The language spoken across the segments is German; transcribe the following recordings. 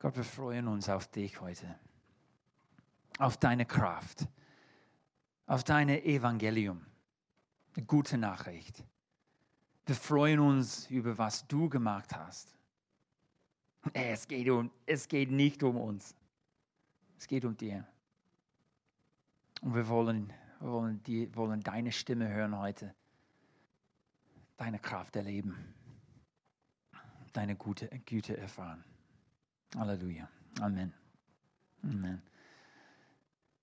Gott, wir freuen uns auf dich heute, auf deine Kraft, auf deine Evangelium, eine gute Nachricht. Wir freuen uns über was du gemacht hast. Es geht, um, es geht nicht um uns, es geht um dir. Und wir wollen, wir wollen, die, wollen deine Stimme hören heute, deine Kraft erleben, deine gute Güte erfahren. Halleluja. Amen. Amen.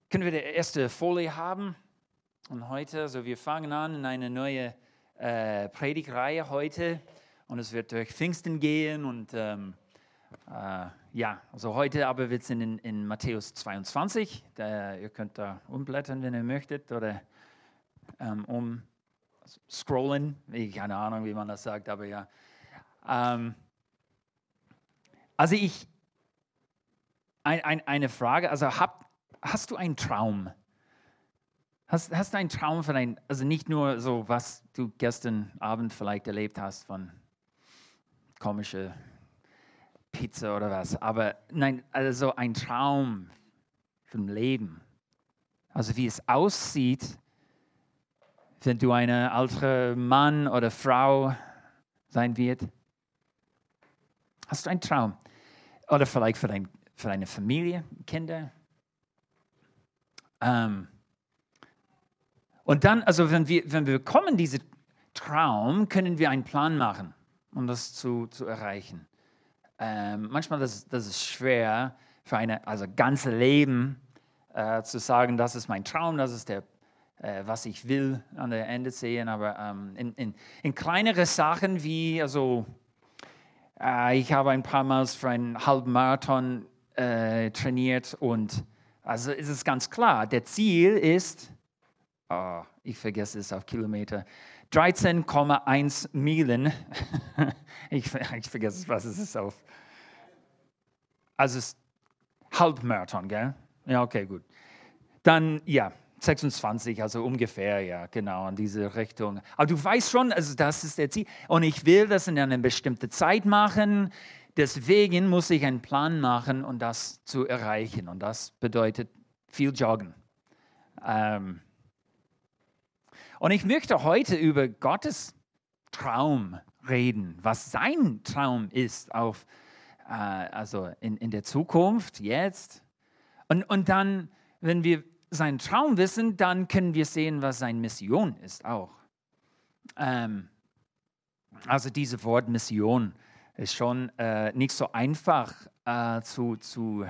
Können wir die erste Folie haben? Und heute, also wir fangen an in eine neue äh, Predigreihe heute und es wird durch Pfingsten gehen und ähm, äh, ja, also heute aber wird es in, in Matthäus 22. Da, ihr könnt da umblättern, wenn ihr möchtet oder ähm, um scrollen. Keine Ahnung, wie man das sagt, aber ja. Ähm, also ich, ein, ein, eine Frage. Also hab, hast du einen Traum? Hast, hast du einen Traum von ein, also nicht nur so, was du gestern Abend vielleicht erlebt hast von komische Pizza oder was, aber nein, also ein Traum vom Leben. Also wie es aussieht, wenn du ein alter Mann oder Frau sein wird. Hast du einen Traum? Oder vielleicht für dein für eine Familie, Kinder. Ähm, und dann, also wenn wir, wenn wir bekommen diesen Traum, können wir einen Plan machen, um das zu, zu erreichen. Ähm, manchmal das, das ist schwer für ein also ganze Leben äh, zu sagen, das ist mein Traum, das ist der, äh, was ich will an der Ende sehen, aber ähm, in, in, in kleinere Sachen wie, also äh, ich habe ein paar Mal für einen halben Marathon äh, trainiert und also ist es ganz klar, der Ziel ist, oh, ich vergesse es auf Kilometer, 13,1 Meilen. ich, ich vergesse, was es ist auf. Also es ist Halbmarathon, gell? Ja, okay, gut. Dann, ja, 26, also ungefähr, ja, genau, in diese Richtung. Aber du weißt schon, also das ist der Ziel. Und ich will das in einer bestimmten Zeit machen. Deswegen muss ich einen Plan machen, um das zu erreichen. Und das bedeutet viel Joggen. Ähm und ich möchte heute über Gottes Traum reden, was sein Traum ist auf, äh, also in, in der Zukunft, jetzt. Und, und dann, wenn wir seinen Traum wissen, dann können wir sehen, was seine Mission ist auch. Ähm also dieses Wort Mission ist schon äh, nicht so einfach äh, zu, zu.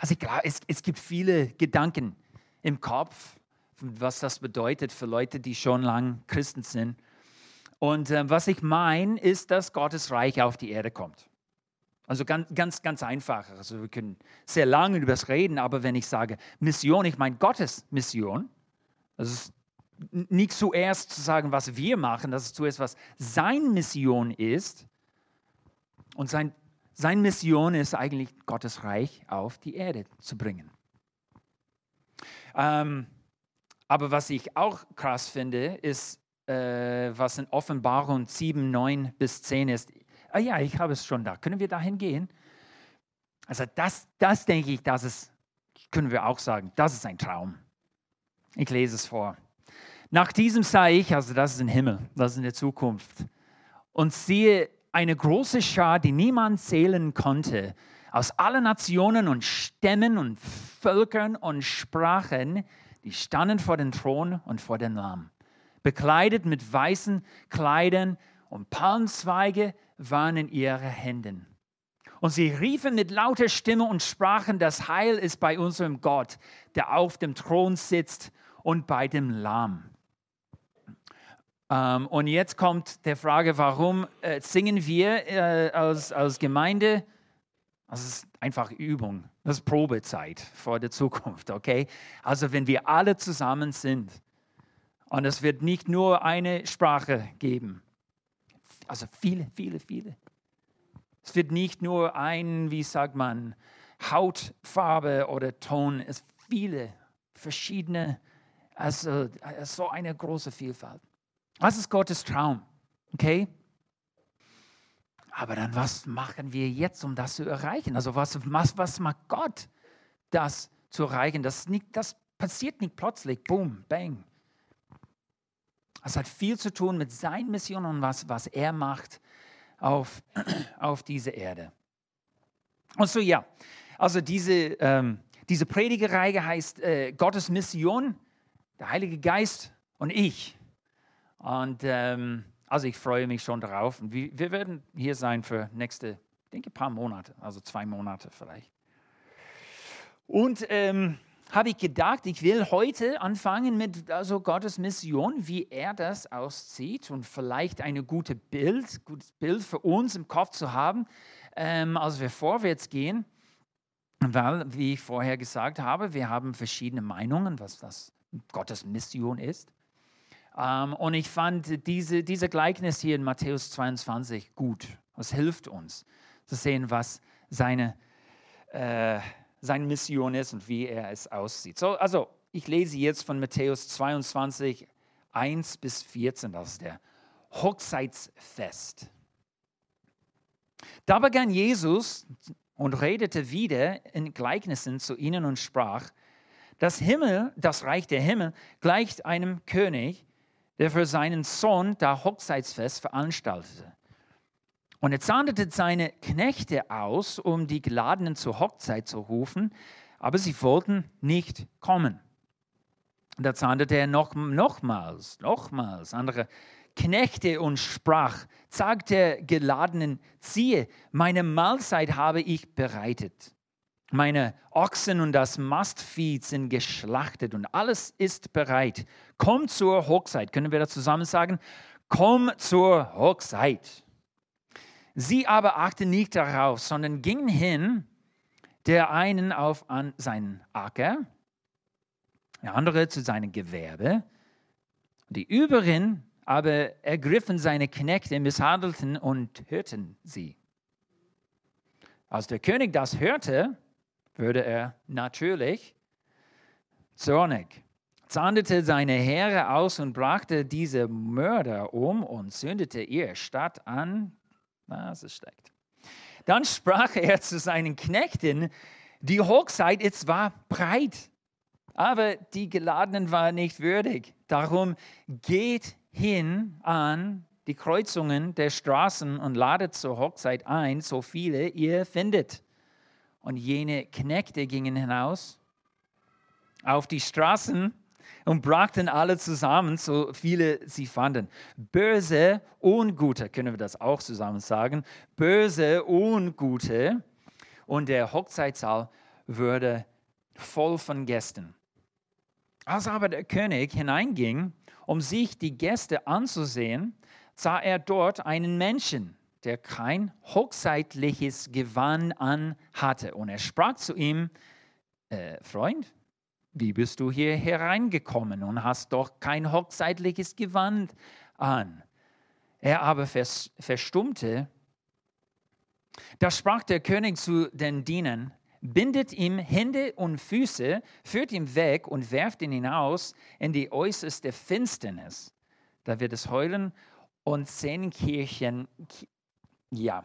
Also ich glaube, es, es gibt viele Gedanken im Kopf, was das bedeutet für Leute, die schon lang Christen sind. Und äh, was ich meine, ist, dass Gottes Reich auf die Erde kommt. Also ganz, ganz, ganz einfach. Also wir können sehr lange über das reden, aber wenn ich sage Mission, ich meine Gottes Mission. Das ist nicht zuerst zu sagen, was wir machen, das ist zuerst, was seine Mission ist. Und sein, seine Mission ist eigentlich, Gottes Reich auf die Erde zu bringen. Ähm, aber was ich auch krass finde, ist, äh, was in Offenbarung 7, 9 bis 10 ist. Ah ja, ich habe es schon da. Können wir dahin gehen? Also das, das denke ich, das ist, können wir auch sagen, das ist ein Traum. Ich lese es vor. Nach diesem sah ich, also das ist im Himmel, das ist in der Zukunft, und siehe, eine große Schar, die niemand zählen konnte, aus allen Nationen und Stämmen und Völkern und Sprachen, die standen vor dem Thron und vor dem Lamm, bekleidet mit weißen Kleidern und Palmzweige waren in ihren Händen. Und sie riefen mit lauter Stimme und sprachen, das Heil ist bei unserem Gott, der auf dem Thron sitzt und bei dem Lamm. Ähm, und jetzt kommt der Frage, warum äh, singen wir äh, als, als Gemeinde? Das ist einfach Übung, das ist Probezeit vor der Zukunft, okay? Also wenn wir alle zusammen sind und es wird nicht nur eine Sprache geben, also viele, viele, viele. Es wird nicht nur ein, wie sagt man, Hautfarbe oder Ton, es viele verschiedene, also so eine große Vielfalt. Was ist Gottes Traum? Okay? Aber dann, was machen wir jetzt, um das zu erreichen? Also was, was, was macht Gott, das zu erreichen? Das, nicht, das passiert nicht plötzlich, boom, bang. Es hat viel zu tun mit seiner Mission und was, was er macht auf, auf dieser Erde. Und so ja, also diese, ähm, diese Predigereihe heißt äh, Gottes Mission, der Heilige Geist und ich. Und ähm, also ich freue mich schon darauf. Und wir, wir werden hier sein für nächste, ich denke, paar Monate, also zwei Monate vielleicht. Und ähm, habe ich gedacht, ich will heute anfangen mit also Gottes Mission, wie er das aussieht und vielleicht ein gutes Bild, gutes Bild für uns im Kopf zu haben, ähm, als wir vorwärts gehen. Weil, wie ich vorher gesagt habe, wir haben verschiedene Meinungen, was das Gottes Mission ist. Ähm, und ich fand diese, diese Gleichnis hier in Matthäus 22 gut. Es hilft uns zu sehen, was seine äh, seine Mission ist und wie er es aussieht. So, also, ich lese jetzt von Matthäus 22, 1 bis 14, das ist der Hochzeitsfest. Da begann Jesus und redete wieder in Gleichnissen zu ihnen und sprach, das Himmel, das Reich der Himmel gleicht einem König, der für seinen Sohn das Hochzeitsfest veranstaltete. Und er sandete seine Knechte aus, um die Geladenen zur Hochzeit zu rufen, aber sie wollten nicht kommen. Da sandete er noch, nochmals, nochmals andere Knechte und sprach, sagt der Geladenen, siehe, meine Mahlzeit habe ich bereitet. Meine Ochsen und das Mastvieh sind geschlachtet und alles ist bereit. Komm zur Hochzeit. Können wir da zusammen sagen? Komm zur Hochzeit. Sie aber achten nicht darauf, sondern gingen hin, der einen auf an seinen Acker, der andere zu seinem Gewerbe. Die übrigen aber ergriffen seine Knechte, misshandelten und hörten sie. Als der König das hörte, wurde er natürlich zornig, zahndete seine Heere aus und brachte diese Mörder um und zündete ihre Stadt an na, es steigt. Dann sprach er zu seinen Knechten, die Hochzeit ist zwar breit, aber die Geladenen waren nicht würdig. Darum geht hin an die Kreuzungen der Straßen und ladet zur Hochzeit ein, so viele ihr findet. Und jene Knechte gingen hinaus auf die Straßen und brachten alle zusammen, so viele sie fanden. Böse Ungute, können wir das auch zusammen sagen, böse Ungute. Und der Hochzeitssaal wurde voll von Gästen. Als aber der König hineinging, um sich die Gäste anzusehen, sah er dort einen Menschen, der kein hochzeitliches Gewand an hatte. Und er sprach zu ihm, äh, Freund, wie bist du hier hereingekommen und hast doch kein hochzeitliches Gewand an? Er aber verstummte. Da sprach der König zu den Dienern, bindet ihm Hände und Füße, führt ihn weg und werft ihn hinaus in die äußerste Finsternis. Da wird es heulen und Zähnenkirchen, ja,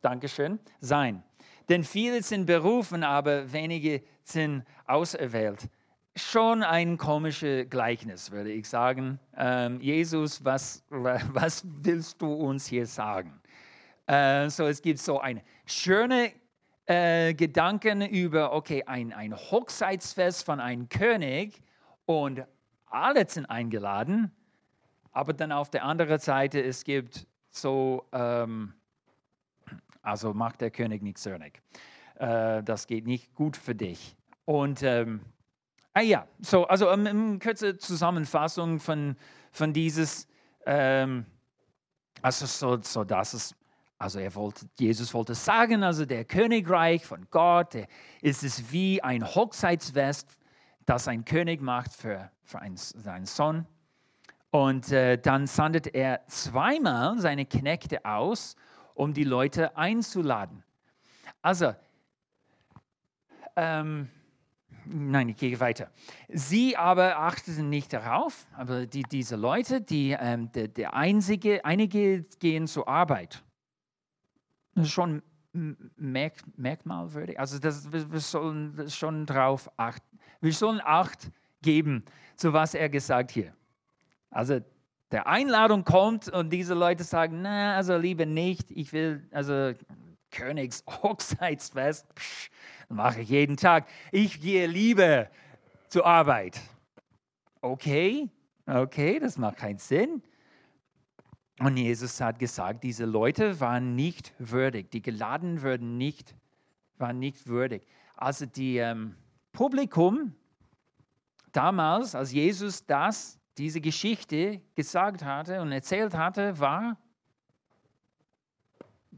Dankeschön, sein. Denn viele sind berufen, aber wenige sind auserwählt schon ein komisches Gleichnis, würde ich sagen. Ähm, Jesus, was, was willst du uns hier sagen? Äh, so, es gibt so ein schöne äh, Gedanken über, okay, ein, ein Hochzeitsfest von einem König und alle sind eingeladen, aber dann auf der anderen Seite, es gibt so, ähm, also macht der König nicht zornig. Äh, das geht nicht gut für dich. Und ähm, Ah ja, so, also ähm, eine kurze Zusammenfassung von, von dieses, ähm, also so, so das ist, also er wollte, Jesus wollte sagen, also der Königreich von Gott, ist es wie ein Hochzeitsfest, das ein König macht für, für einen, seinen Sohn. Und äh, dann sandet er zweimal seine Knechte aus, um die Leute einzuladen. Also, ähm, nein, ich gehe weiter. Sie aber achteten nicht darauf, aber die, diese Leute, die, ähm, der, der einzige, einige gehen zur Arbeit. Das ist schon merk merkmalwürdig. Also das, wir sollen schon drauf achten. Wir sollen Acht geben, zu was er gesagt hier. Also der Einladung kommt und diese Leute sagen, na, also lieber nicht, ich will, also Königs Hochzeitsfest, mache ich jeden Tag. Ich gehe lieber zur Arbeit. Okay, okay, das macht keinen Sinn. Und Jesus hat gesagt, diese Leute waren nicht würdig, die geladen würden nicht, waren nicht würdig. Also die ähm, Publikum damals, als Jesus das, diese Geschichte gesagt hatte und erzählt hatte, war,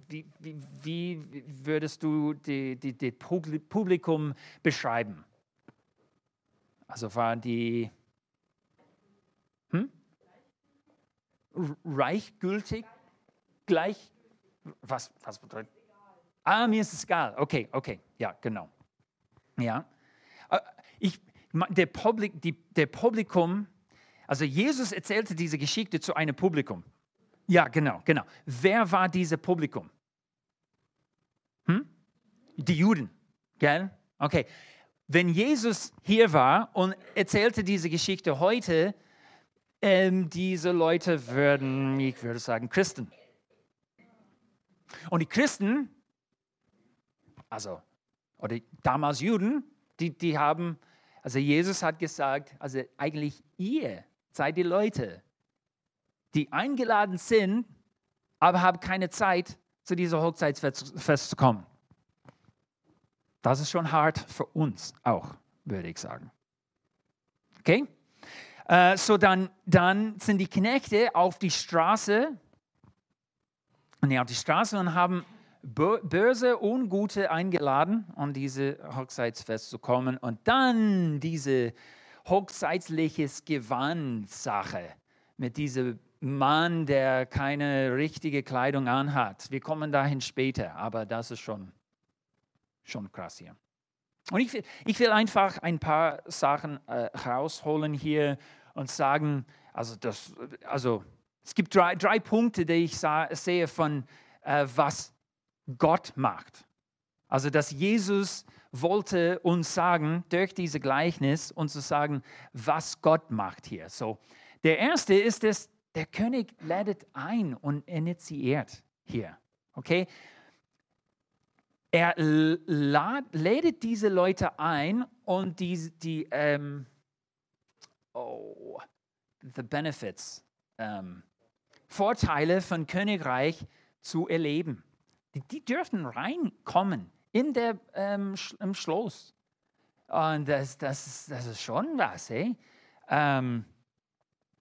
wie, wie, wie würdest du das Publikum beschreiben? Also waren die hm? reichgültig, gleich, was, was bedeutet? Ah, mir ist es egal. Okay, okay, ja, genau. Ja. Äh, ich, der, Publik, die, der Publikum, also Jesus erzählte diese Geschichte zu einem Publikum. Ja, genau, genau. Wer war dieses Publikum? Hm? Die Juden, gell? Okay. Wenn Jesus hier war und erzählte diese Geschichte heute, ähm, diese Leute würden, ich würde sagen, Christen. Und die Christen, also, oder damals Juden, die, die haben, also Jesus hat gesagt, also eigentlich ihr seid die Leute, die eingeladen sind, aber haben keine Zeit, zu dieser Hochzeitsfest zu kommen. Das ist schon hart für uns auch, würde ich sagen. Okay? Äh, so dann, dann sind die Knechte auf die Straße, nee, auf die Straße und haben böse Ungute eingeladen, um diese Hochzeitsfest zu kommen. Und dann diese hochzeitliches Gewand-Sache mit diesem Mann, der keine richtige Kleidung anhat. Wir kommen dahin später, aber das ist schon, schon krass hier. Und ich will, ich will einfach ein paar Sachen äh, rausholen hier und sagen, also, das, also es gibt drei, drei Punkte, die ich sah, sehe von, äh, was Gott macht. Also, dass Jesus wollte uns sagen, durch diese Gleichnis, uns zu sagen, was Gott macht hier. So, der erste ist es, der König lädt ein und initiiert hier. Okay? Er lädt diese Leute ein und die, die ähm, oh, the benefits, ähm, Vorteile von Königreich zu erleben. Die, dürfen reinkommen in der, ähm, im Schloss. Und das, das, das ist schon was. Hey? Ähm,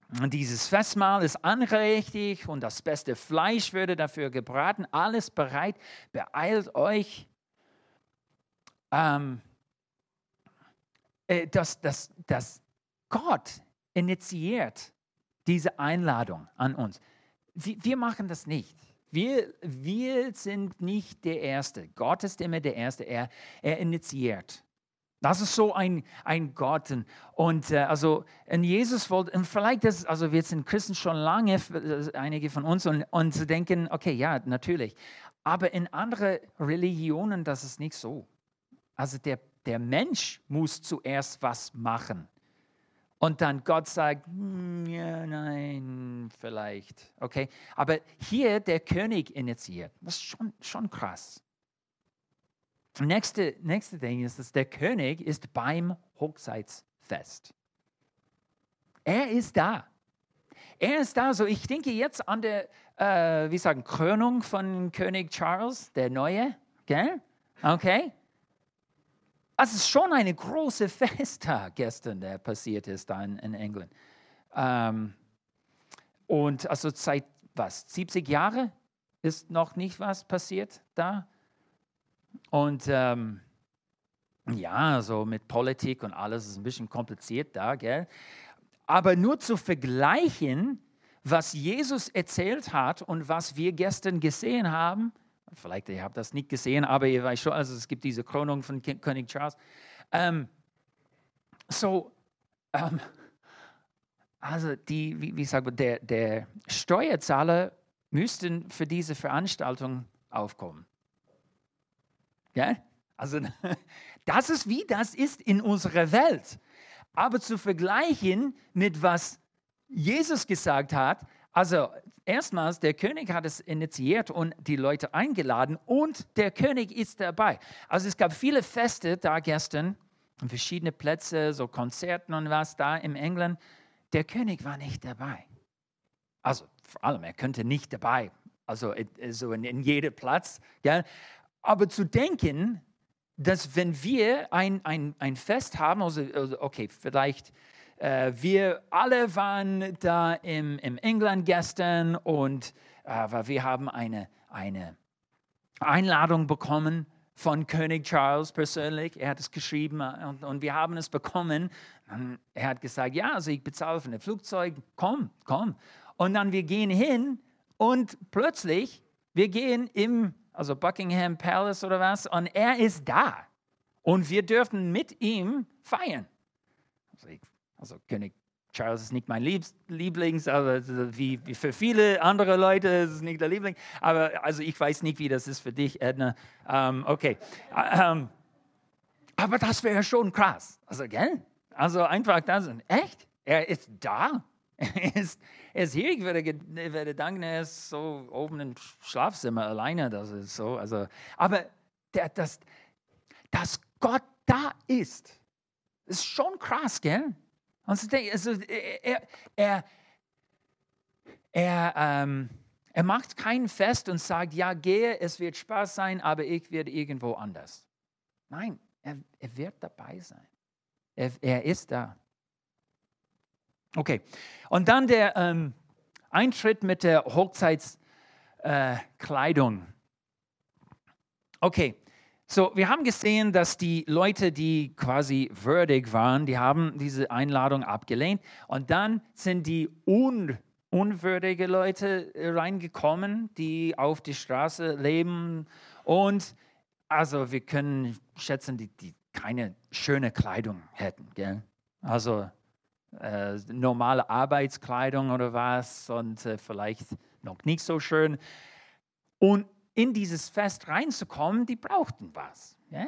dieses Festmahl ist anrichtig und das beste Fleisch würde dafür gebraten. Alles bereit. Beeilt euch. Ähm, äh, dass, dass, dass Gott initiiert diese Einladung an uns. Wir, wir machen das nicht. Wir, wir sind nicht der Erste. Gott ist immer der Erste. Er, er initiiert. Das ist so ein, ein Gott. Und äh, also in Jesus wollte, und vielleicht das, also wir sind Christen schon lange, äh, einige von uns, und, und zu denken, okay, ja, natürlich. Aber in anderen Religionen, das ist nicht so. Also der, der Mensch muss zuerst was machen. Und dann Gott sagt, hm, ja, nein, vielleicht. Okay, aber hier der König initiiert. Das ist schon, schon krass. Nächste, nächste Ding ist, dass der König ist beim Hochzeitsfest. Er ist da. Er ist da. So, ich denke jetzt an der, äh, wie sagen, Krönung von König Charles, der Neue. Gell? Okay? Es ist schon eine große Festtag gestern, der passiert ist da in, in England. Ähm, und also seit was, 70 Jahre ist noch nicht was passiert da. Und ähm, ja, so mit Politik und alles ist ein bisschen kompliziert da, gell? Aber nur zu vergleichen, was Jesus erzählt hat und was wir gestern gesehen haben, vielleicht ihr habt das nicht gesehen, aber ihr weißt schon, also es gibt diese Krönung von König Charles. Ähm, so, ähm, also die, wie, wie sagt man, der, der Steuerzahler müssten für diese Veranstaltung aufkommen. Ja? Also das ist wie das ist in unserer Welt. Aber zu vergleichen mit was Jesus gesagt hat, also erstmals, der König hat es initiiert und die Leute eingeladen und der König ist dabei. Also es gab viele Feste da gestern, verschiedene Plätze, so Konzerten und was da in England. Der König war nicht dabei. Also vor allem, er könnte nicht dabei, also so in, in jedem Platz. Gell? Aber zu denken, dass wenn wir ein, ein, ein Fest haben, also, also okay, vielleicht äh, wir alle waren da im, im England gestern und äh, wir haben eine, eine Einladung bekommen von König Charles persönlich. Er hat es geschrieben äh, und, und wir haben es bekommen. Und er hat gesagt, ja, also ich bezahle für ein Flugzeug, komm, komm. Und dann wir gehen hin und plötzlich, wir gehen im, also Buckingham Palace oder was, und er ist da. Und wir dürfen mit ihm feiern. Also ich also König Charles ist nicht mein Lieblings, aber wie, für viele andere Leute ist es nicht der Liebling. Aber also ich weiß nicht, wie das ist für dich, Edna. Ähm, okay. Ähm, aber das wäre schon krass. Also, gell? Also einfach das. Echt? Er ist da. Er ist, er ist hier. Ich würde, ich würde denken, er ist so oben im Schlafzimmer alleine. Das ist so. Also, aber der, das, dass Gott da ist, ist schon krass, gell? Also, er, er, er, ähm, er macht kein Fest und sagt, ja, gehe, es wird Spaß sein, aber ich werde irgendwo anders. Nein, er, er wird dabei sein. Er, er, ist da. Okay, und dann der ähm, Eintritt mit der Hochzeitskleidung. Äh, okay, so, wir haben gesehen, dass die Leute, die quasi würdig waren, die haben diese Einladung abgelehnt. Und dann sind die un unwürdige Leute reingekommen, die auf die Straße leben. Und also wir können schätzen, die, die keine schöne Kleidung hätten. Gell? Also äh, normale Arbeitskleidung oder was und äh, vielleicht noch nicht so schön. Und in dieses Fest reinzukommen, die brauchten was. Ja?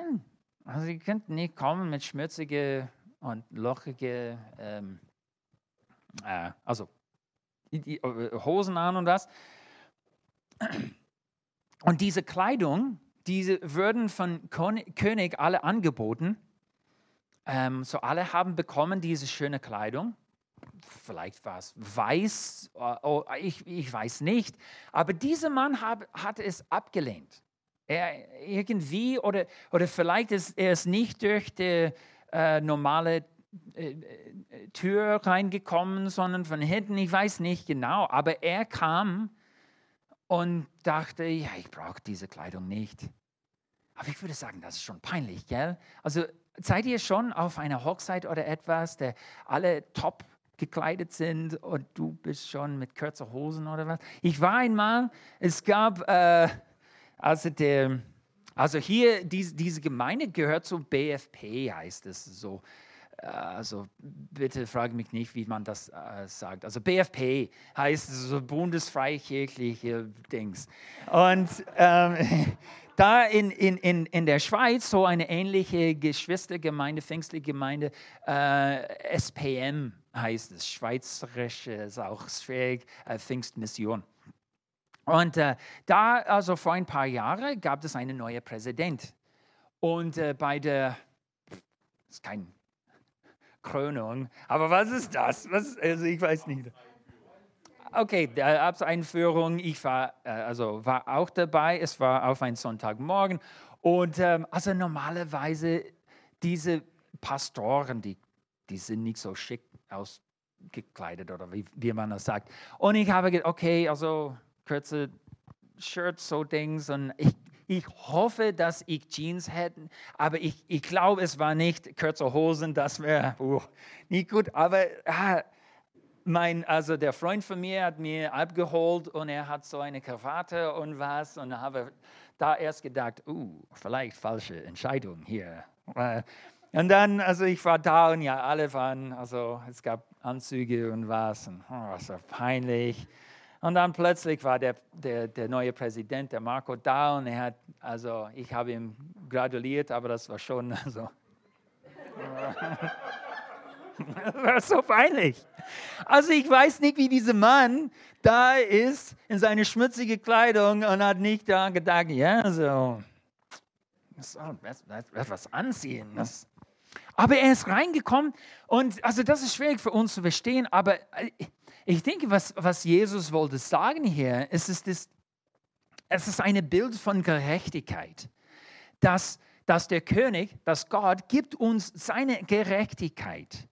Also sie könnten nicht kommen mit schmutzige und lochige, ähm, äh, also die, äh, Hosen an und was. Und diese Kleidung, diese würden von König alle angeboten. Ähm, so alle haben bekommen diese schöne Kleidung vielleicht war es weiß, oh, ich, ich weiß nicht, aber dieser Mann hab, hat es abgelehnt. Er irgendwie, oder, oder vielleicht ist er es nicht durch die äh, normale äh, Tür reingekommen, sondern von hinten, ich weiß nicht genau, aber er kam und dachte, ja, ich brauche diese Kleidung nicht. Aber ich würde sagen, das ist schon peinlich, gell? Also seid ihr schon auf einer Hochzeit oder etwas, der alle top gekleidet sind und du bist schon mit kürzer Hosen oder was. Ich war einmal, es gab, äh, also, der, also hier, diese, diese Gemeinde gehört zu BFP, heißt es so. Also bitte frage mich nicht, wie man das äh, sagt. Also BFP heißt so bundesfreikirchliche Dings. Und ähm, da in, in, in, in der Schweiz so eine ähnliche Geschwistergemeinde, pfingstliche Gemeinde, äh, SPM heißt es, Schweizerische, ist auch schwierig, äh, Pfingstmission. Und äh, da, also vor ein paar Jahren, gab es einen neuen Präsident. Und äh, bei der, das ist kein Krönung, aber was ist das? Was, also ich weiß nicht. Okay, der Abseinführung, ich war, äh, also war auch dabei, es war auf einen Sonntagmorgen. Und ähm, also normalerweise diese Pastoren, die, die sind nicht so schick ausgekleidet oder wie, wie man das sagt. Und ich habe gedacht, okay, also kurze Shirts, so Dings. Und ich, ich hoffe, dass ich Jeans hätte, aber ich, ich glaube, es war nicht kurze Hosen, das wäre uh, nicht gut. Aber ah, mein, also der Freund von mir hat mir abgeholt und er hat so eine Krawatte und was. Und habe da erst gedacht, uh, vielleicht falsche Entscheidung hier. Und dann, also ich war da und ja, alle waren, also es gab Anzüge und was und oh, war peinlich. Und dann plötzlich war der, der, der neue Präsident, der Marco, da und er hat, also ich habe ihm gratuliert, aber das war schon so. das war so peinlich. Also ich weiß nicht, wie dieser Mann da ist in seine schmutzige Kleidung und hat nicht da gedacht, ja, so, so etwas anziehen. Das. Aber er ist reingekommen und also das ist schwierig für uns zu verstehen, aber äh, ich denke, was, was Jesus wollte sagen hier, es ist, das, es ist ein Bild von Gerechtigkeit, dass, dass der König, dass Gott gibt uns seine Gerechtigkeit.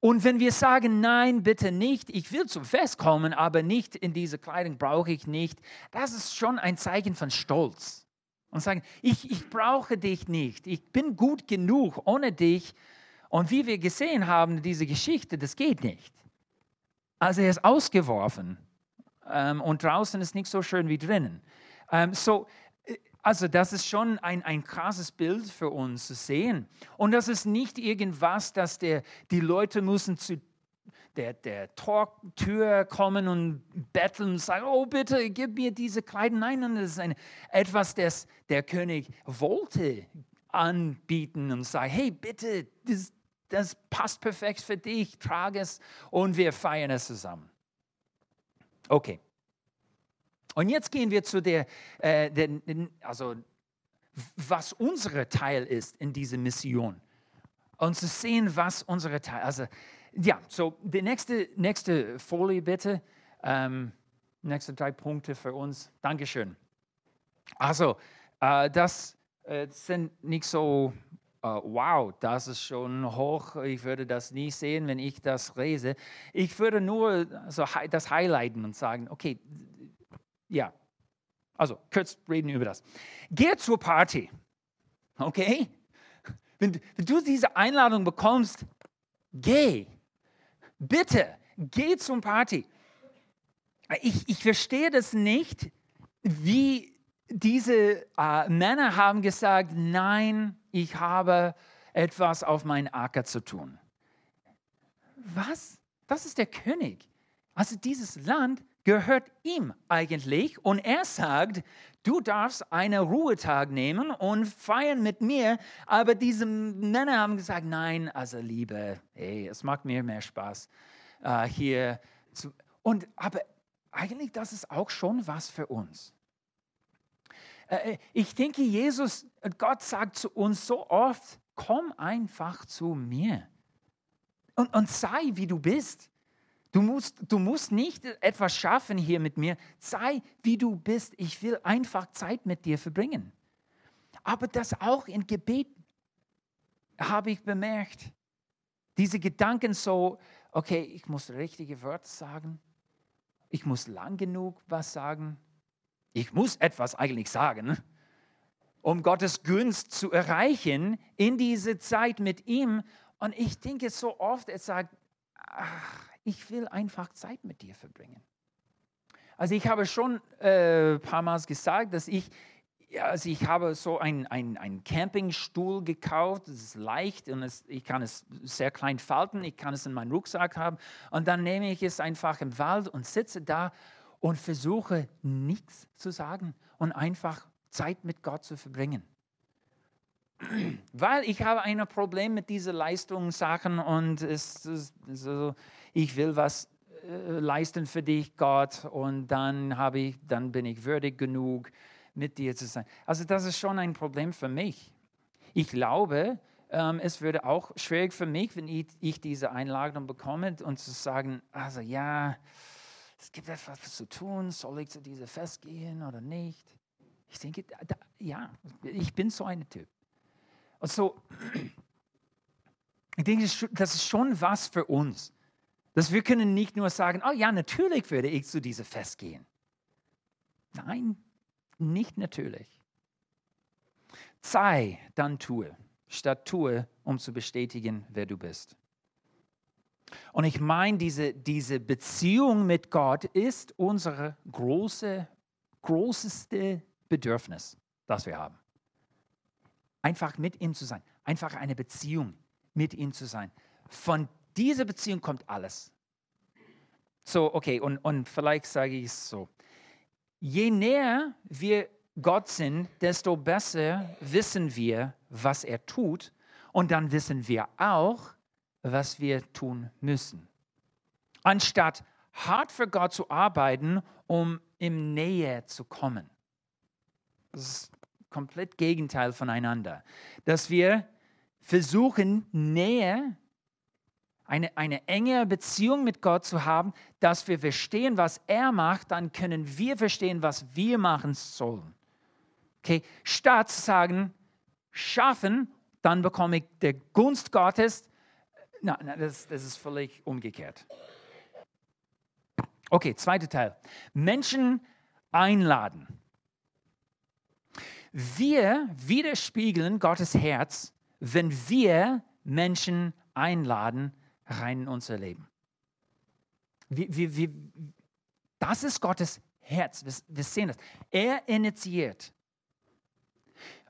Und wenn wir sagen, nein, bitte nicht, ich will zum Fest kommen, aber nicht in diese Kleidung brauche ich nicht, das ist schon ein Zeichen von Stolz. Und sagen, ich, ich brauche dich nicht, ich bin gut genug ohne dich. Und wie wir gesehen haben, diese Geschichte, das geht nicht. Also er ist ausgeworfen ähm, und draußen ist nicht so schön wie drinnen. Ähm, so, also das ist schon ein, ein krasses Bild für uns zu sehen. Und das ist nicht irgendwas, dass der, die Leute müssen zu der, der Tor, Tür kommen und betteln und sagen, oh bitte, gib mir diese Kleider. Nein, das ist ein, etwas, das der König wollte anbieten und sagen, hey bitte, das, das passt perfekt für dich, trage es und wir feiern es zusammen. Okay. Und jetzt gehen wir zu der, äh, der, also was unser Teil ist in dieser Mission. Und zu sehen, was unsere Teil, also ja, so die nächste, nächste Folie bitte. Ähm, nächste drei Punkte für uns. Dankeschön. Also, äh, das äh, sind nicht so uh, wow, das ist schon hoch, ich würde das nie sehen, wenn ich das lese. Ich würde nur so das highlighten und sagen, okay, ja, also kurz reden über das. Geh zur Party, okay? Wenn, wenn du diese Einladung bekommst, geh. Bitte, geh zum Party. Ich, ich verstehe das nicht, wie diese äh, Männer haben gesagt, nein, ich habe etwas auf meinen Acker zu tun. Was? Das ist der König. Also dieses Land gehört ihm eigentlich und er sagt, du darfst einen Ruhetag nehmen und feiern mit mir, aber diese Männer haben gesagt, nein, also Liebe, hey, es macht mir mehr Spaß äh, hier zu, und aber eigentlich das ist auch schon was für uns. Äh, äh, ich denke, Jesus, Gott sagt zu uns so oft, komm einfach zu mir und, und sei, wie du bist. Du musst, du musst nicht etwas schaffen hier mit mir. Sei, wie du bist. Ich will einfach Zeit mit dir verbringen. Aber das auch in Gebet habe ich bemerkt. Diese Gedanken so, okay, ich muss richtige Wörter sagen. Ich muss lang genug was sagen ich muss etwas eigentlich sagen, um Gottes Gunst zu erreichen in diese Zeit mit ihm. Und ich denke so oft, er sagt, ach, ich will einfach Zeit mit dir verbringen. Also ich habe schon äh, ein paar Mal gesagt, dass ich, also ich habe so einen ein Campingstuhl gekauft, das ist leicht und es, ich kann es sehr klein falten, ich kann es in meinen Rucksack haben und dann nehme ich es einfach im Wald und sitze da und versuche nichts zu sagen und einfach Zeit mit Gott zu verbringen. Weil ich habe ein Problem mit diesen Leistungssachen und es, es, so, ich will was äh, leisten für dich, Gott, und dann, habe ich, dann bin ich würdig genug, mit dir zu sein. Also das ist schon ein Problem für mich. Ich glaube, ähm, es würde auch schwierig für mich, wenn ich, ich diese Einladung bekomme und zu sagen, also ja, es gibt etwas zu tun, soll ich zu diesem Fest gehen oder nicht? Ich denke, da, ja, ich bin so ein Typ. Und so, ich denke, das ist schon was für uns. Dass wir können nicht nur sagen, oh ja, natürlich würde ich zu diesem Fest gehen. Nein, nicht natürlich. Sei, dann tue, statt tue, um zu bestätigen, wer du bist. Und ich meine, diese, diese Beziehung mit Gott ist unser große, großeste Bedürfnis, das wir haben. Einfach mit ihm zu sein, einfach eine Beziehung mit ihm zu sein. Von dieser Beziehung kommt alles. So, okay, und, und vielleicht sage ich es so. Je näher wir Gott sind, desto besser wissen wir, was er tut. Und dann wissen wir auch, was wir tun müssen. Anstatt hart für Gott zu arbeiten, um im Nähe zu kommen. Das ist komplett Gegenteil voneinander. Dass wir versuchen, Nähe, eine, eine enge Beziehung mit Gott zu haben, dass wir verstehen, was er macht, dann können wir verstehen, was wir machen sollen. Okay, statt zu sagen, schaffen, dann bekomme ich der Gunst Gottes. Na, na das, das ist völlig umgekehrt. Okay, zweiter Teil. Menschen einladen. Wir widerspiegeln Gottes Herz, wenn wir Menschen einladen rein in unser Leben. Wir, wir, wir, das ist Gottes Herz. Wir, wir sehen das. Er initiiert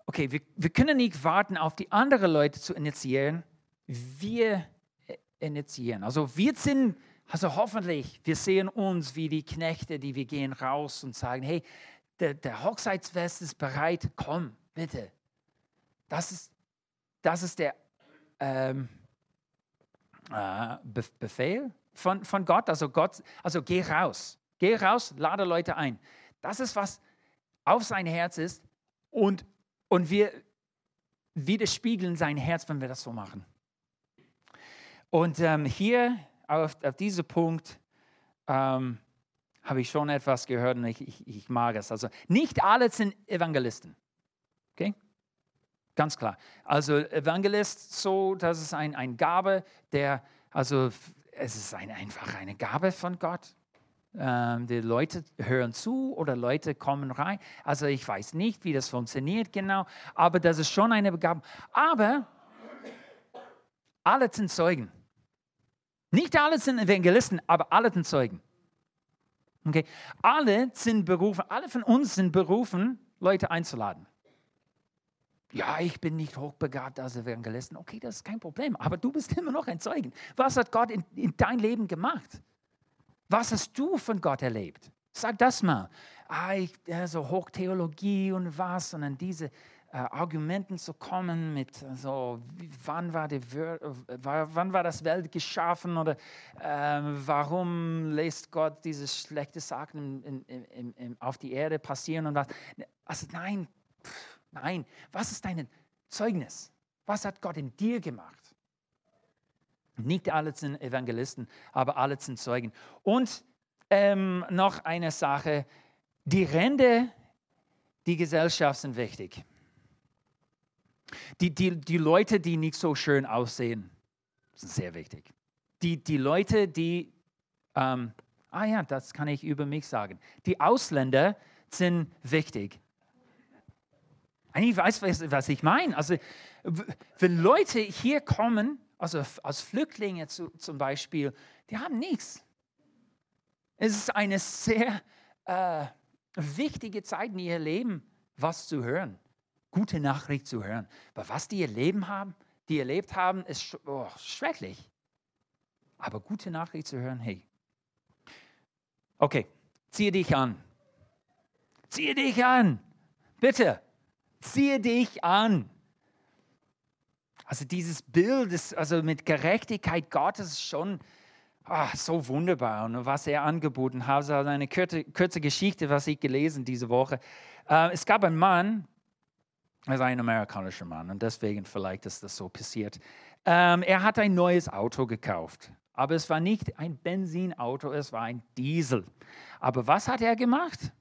okay, wir, wir können nicht warten, auf die anderen Leute zu initiieren. Wir initiieren. Also wir sind, also hoffentlich, wir sehen uns wie die Knechte, die wir gehen raus und sagen, hey, der, der Hochzeitsfest ist bereit, komm, bitte. Das ist, das ist der ähm, äh, Befehl von, von Gott. Also Gott, also geh raus, geh raus, lade Leute ein. Das ist, was auf sein Herz ist und und wir widerspiegeln sein Herz, wenn wir das so machen. Und ähm, hier auf, auf diesem Punkt ähm, habe ich schon etwas gehört und ich, ich, ich mag es. Also nicht alle sind Evangelisten. Ganz klar. Also Evangelist, so, das ist ein, ein Gabe, der, also es ist ein, einfach eine Gabe von Gott. Ähm, die Leute hören zu oder Leute kommen rein. Also ich weiß nicht, wie das funktioniert genau, aber das ist schon eine Begabung. Aber alle sind Zeugen. Nicht alle sind Evangelisten, aber alle sind Zeugen. Okay? Alle sind berufen, alle von uns sind berufen, Leute einzuladen. Ja, ich bin nicht hochbegabt als Evangelisten. Okay, das ist kein Problem, aber du bist immer noch ein Zeugen. Was hat Gott in, in dein Leben gemacht? Was hast du von Gott erlebt? Sag das mal. Ah, ich, ja, so Hochtheologie und was, und dann diese äh, Argumenten zu kommen mit so, wann war, die, wann war das Welt geschaffen oder äh, warum lässt Gott diese schlechten Sachen auf die Erde passieren und was. Also nein, pff, nein. Was ist dein Zeugnis? Was hat Gott in dir gemacht? Nicht alle sind Evangelisten, aber alle sind Zeugen. Und ähm, noch eine Sache, die Ränder, die Gesellschaft sind wichtig. Die, die, die Leute, die nicht so schön aussehen, sind sehr wichtig. Die, die Leute, die, ähm, ah ja, das kann ich über mich sagen. Die Ausländer sind wichtig. Ich weiß, was ich meine. Also, wenn Leute hier kommen, also als Flüchtlinge zu, zum Beispiel, die haben nichts. Es ist eine sehr äh, wichtige Zeit in ihrem Leben, was zu hören, gute Nachricht zu hören. Aber was die ihr haben, die erlebt haben, ist oh, schrecklich. Aber gute Nachricht zu hören, hey. Okay, ziehe dich an. Ziehe dich an. Bitte, ziehe dich an. Also dieses Bild ist also mit Gerechtigkeit Gottes schon ach, so wunderbar. Und was er angeboten hat, also eine kurze, kurze Geschichte, was ich gelesen diese Woche. Äh, es gab einen Mann, also ein amerikanischer Mann, und deswegen vielleicht ist das so passiert. Ähm, er hat ein neues Auto gekauft. Aber es war nicht ein Benzinauto, es war ein Diesel. Aber was hat er gemacht?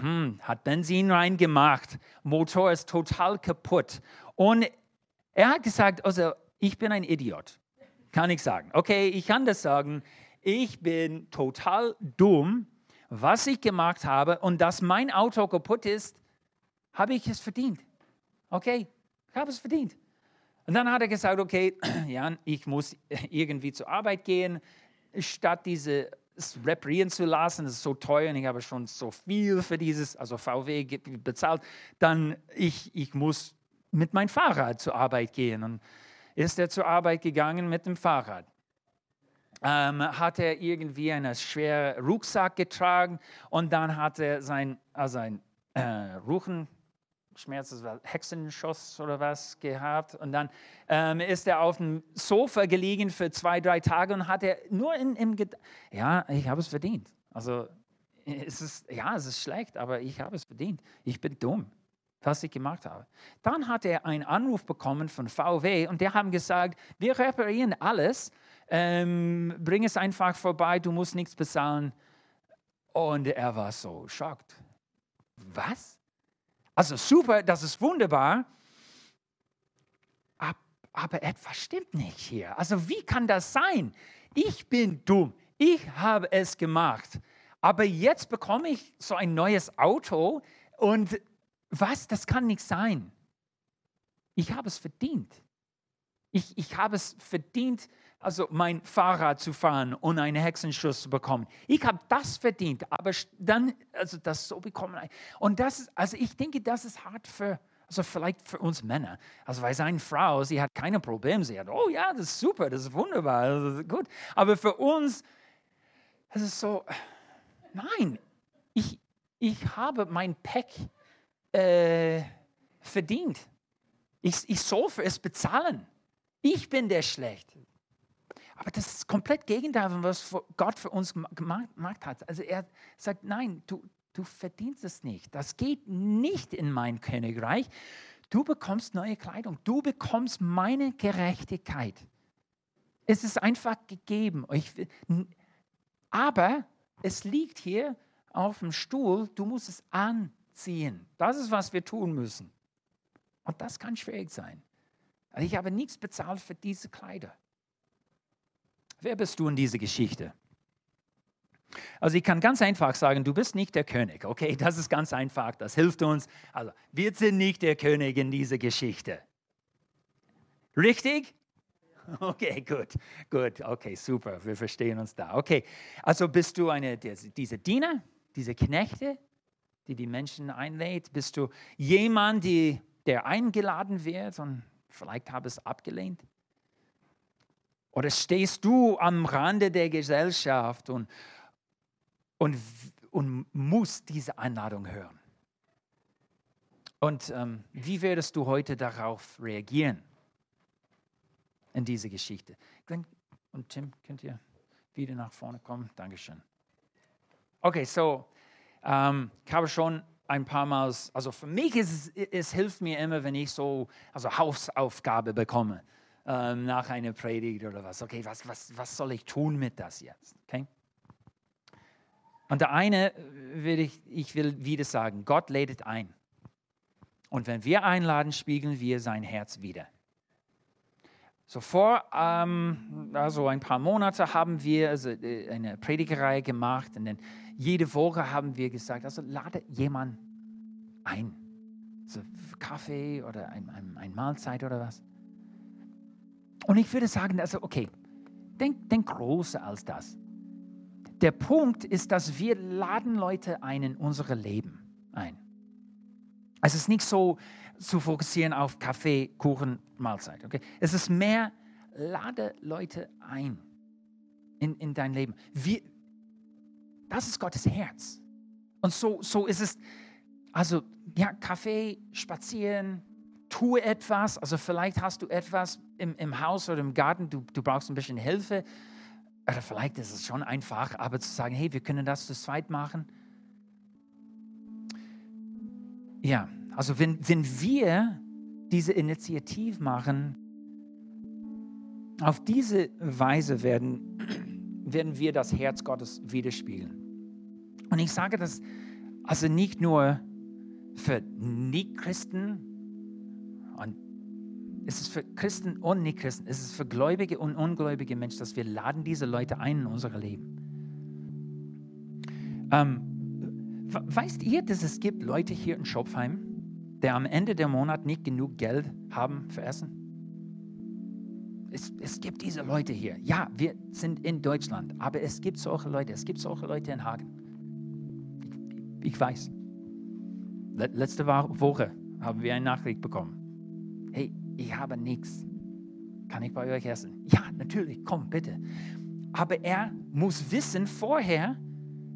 Hm, hat Benzin reingemacht, Motor ist total kaputt. Und er hat gesagt, also ich bin ein Idiot. Kann ich sagen. Okay, ich kann das sagen. Ich bin total dumm, was ich gemacht habe und dass mein Auto kaputt ist, habe ich es verdient. Okay, ich habe es verdient. Und dann hat er gesagt, okay, Jan, ich muss irgendwie zur Arbeit gehen, statt diese reparieren zu lassen, das ist so teuer und ich habe schon so viel für dieses, also VW bezahlt, dann ich, ich muss mit meinem Fahrrad zur Arbeit gehen. Und ist er zur Arbeit gegangen mit dem Fahrrad. ähm, hat er irgendwie einen schweren Rucksack getragen und dann hat er sein, also ein äh, Ruchen, Schmerz, Hexenschuss oder was gehabt. Und dann ähm, ist er auf dem Sofa gelegen für zwei, drei Tage und hat er nur in, im Ged Ja, ich habe es verdient. Also es ist, ja, es ist schlecht, aber ich habe es verdient. Ich bin dumm, was ich gemacht habe. Dann hat er einen Anruf bekommen von VW und die haben gesagt, wir reparieren alles, ähm, bring es einfach vorbei, du musst nichts bezahlen. Und er war so schockt. Was? Also super, das ist wunderbar, aber etwas stimmt nicht hier. Also wie kann das sein? Ich bin dumm, ich habe es gemacht, aber jetzt bekomme ich so ein neues Auto und was, das kann nicht sein. Ich habe es verdient. Ich, ich habe es verdient, also mein Fahrrad zu fahren und einen Hexenschuss zu bekommen. Ich habe das verdient, aber dann, also das so bekommen. Und das ist, also ich denke, das ist hart für, also vielleicht für uns Männer. Also weil seine Frau, sie hat keine Probleme. Sie hat, oh ja, das ist super, das ist wunderbar, das ist gut. Aber für uns, es ist so, nein, ich, ich habe mein Pack äh, verdient. Ich, ich soll für es bezahlen. Ich bin der Schlechte. Aber das ist komplett Gegenteil von was Gott für uns gemacht hat. Also er sagt, nein, du, du verdienst es nicht. Das geht nicht in mein Königreich. Du bekommst neue Kleidung. Du bekommst meine Gerechtigkeit. Es ist einfach gegeben. aber es liegt hier auf dem Stuhl. Du musst es anziehen. Das ist, was wir tun müssen. Und das kann schwierig sein. Also ich habe nichts bezahlt für diese Kleider. Wer bist du in dieser Geschichte? Also ich kann ganz einfach sagen, du bist nicht der König. Okay, das ist ganz einfach, das hilft uns. Also wir sind nicht der König in dieser Geschichte. Richtig? Okay, gut, gut, okay, super, wir verstehen uns da. Okay, also bist du eine, diese Diener, diese Knechte, die die Menschen einlädt? Bist du jemand, die, der eingeladen wird und vielleicht habe es abgelehnt? Oder stehst du am Rande der Gesellschaft und, und, und musst diese Einladung hören? Und ähm, wie würdest du heute darauf reagieren in diese Geschichte? Glenn und Tim, könnt ihr wieder nach vorne kommen? Dankeschön. Okay, so, ähm, ich habe schon ein paar Mal, also für mich ist es, hilft mir immer, wenn ich so, also Hausaufgabe bekomme ähm, nach einer Predigt oder was. Okay, was, was, was soll ich tun mit das jetzt? Okay? Und der eine will ich, ich will wieder sagen, Gott lädt ein. Und wenn wir einladen, spiegeln wir sein Herz wieder. So vor ähm, also ein paar Monate haben wir also äh, eine Predigerei gemacht und dann jede Woche haben wir gesagt, also lade jemand ein. So Kaffee oder ein, ein, ein Mahlzeit oder was. Und ich würde sagen, also okay, denk, denk größer als das. Der Punkt ist, dass wir laden Leute ein in unsere Leben ein. Es ist nicht so zu fokussieren auf Kaffee, Kuchen, Mahlzeit. Okay? Es ist mehr, lade Leute ein in, in dein Leben. Wir, das ist Gottes Herz. Und so, so ist es, also ja, Kaffee, spazieren, tue etwas. Also vielleicht hast du etwas im, im Haus oder im Garten, du, du brauchst ein bisschen Hilfe. Oder vielleicht ist es schon einfach, aber zu sagen, hey, wir können das zu zweit machen. Ja, also wenn, wenn wir diese Initiative machen, auf diese Weise werden, werden wir das Herz Gottes widerspiegeln. Und ich sage das also nicht nur für Nicht-Christen, und es ist für Christen und Nicht-Christen, es ist für gläubige und ungläubige Menschen, dass wir laden diese Leute ein in unser Leben. Ähm, weißt ihr, dass es gibt Leute hier in Schopfheim, die am Ende der Monat nicht genug Geld haben für Essen? Es, es, gibt diese Leute hier. Ja, wir sind in Deutschland, aber es gibt solche Leute. Es gibt solche Leute in Hagen. Ich, ich weiß. Letzte Woche haben wir eine Nachricht bekommen hey, ich habe nichts. Kann ich bei euch essen? Ja, natürlich, komm, bitte. Aber er muss wissen vorher,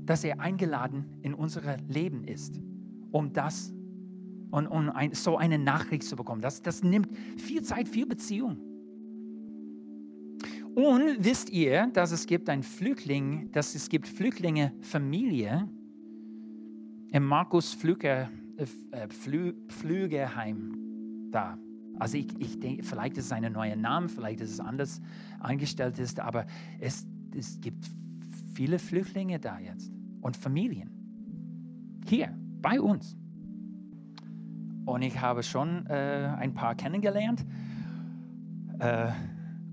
dass er eingeladen in unser Leben ist, um das und um ein, so eine Nachricht zu bekommen. Das, das nimmt viel Zeit, viel Beziehung. Und wisst ihr, dass es gibt ein Flüchtling, dass es gibt Flüchtlinge Familie im Markus Flüger, äh, Flü, Flügerheim da. Also ich, ich denke, vielleicht ist es ein neuer Name, vielleicht ist es anders eingestellt ist, aber es, es gibt viele Flüchtlinge da jetzt und Familien. Hier, bei uns. Und ich habe schon äh, ein paar kennengelernt. Äh,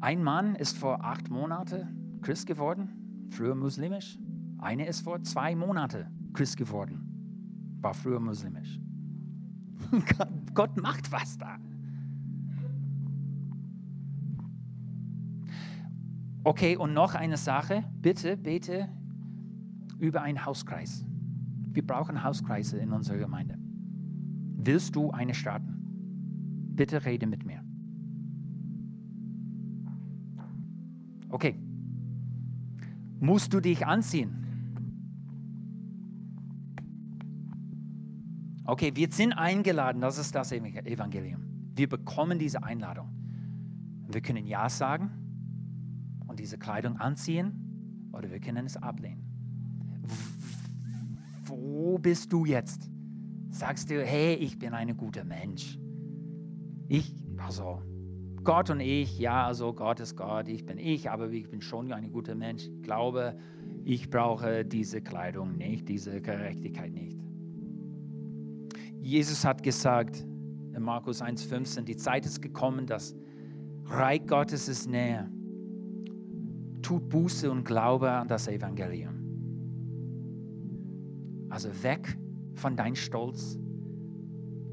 ein Mann ist vor acht Monaten Christ geworden, früher muslimisch. Eine ist vor zwei Monaten Christ geworden, war früher muslimisch. Gott macht was da. Okay, und noch eine Sache. Bitte, bete über einen Hauskreis. Wir brauchen Hauskreise in unserer Gemeinde. Willst du eine starten? Bitte rede mit mir. Okay. Musst du dich anziehen? Okay, wir sind eingeladen, das ist das Evangelium. Wir bekommen diese Einladung. Wir können Ja sagen und diese Kleidung anziehen oder wir können es ablehnen. Wo bist du jetzt? sagst du, hey, ich bin ein guter Mensch. Ich, also Gott und ich, ja, also Gott ist Gott, ich bin ich, aber ich bin schon ein guter Mensch. Ich glaube, ich brauche diese Kleidung nicht, diese Gerechtigkeit nicht. Jesus hat gesagt in Markus 1,15, die Zeit ist gekommen, das Reich Gottes ist näher. Tut Buße und Glaube an das Evangelium. Also weg von deinem Stolz.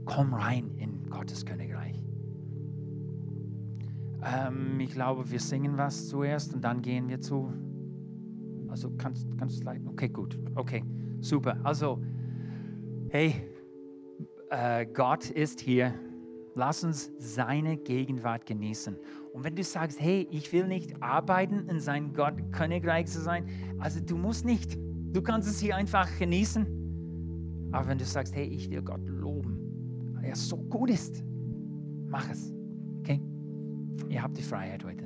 Komm rein in Gottes Königreich. Ähm, ich glaube, wir singen was zuerst und dann gehen wir zu. Also kannst, du es leiten? Okay, gut. Okay, super. Also, hey, äh, Gott ist hier. Lass uns seine Gegenwart genießen. Und wenn du sagst, hey, ich will nicht arbeiten, in sein Gott Königreich zu sein, also du musst nicht. Du kannst es hier einfach genießen. Aber wenn du sagst, hey, ich will Gott loben, weil er so gut ist, mach es. Okay? Ihr habt die Freiheit heute.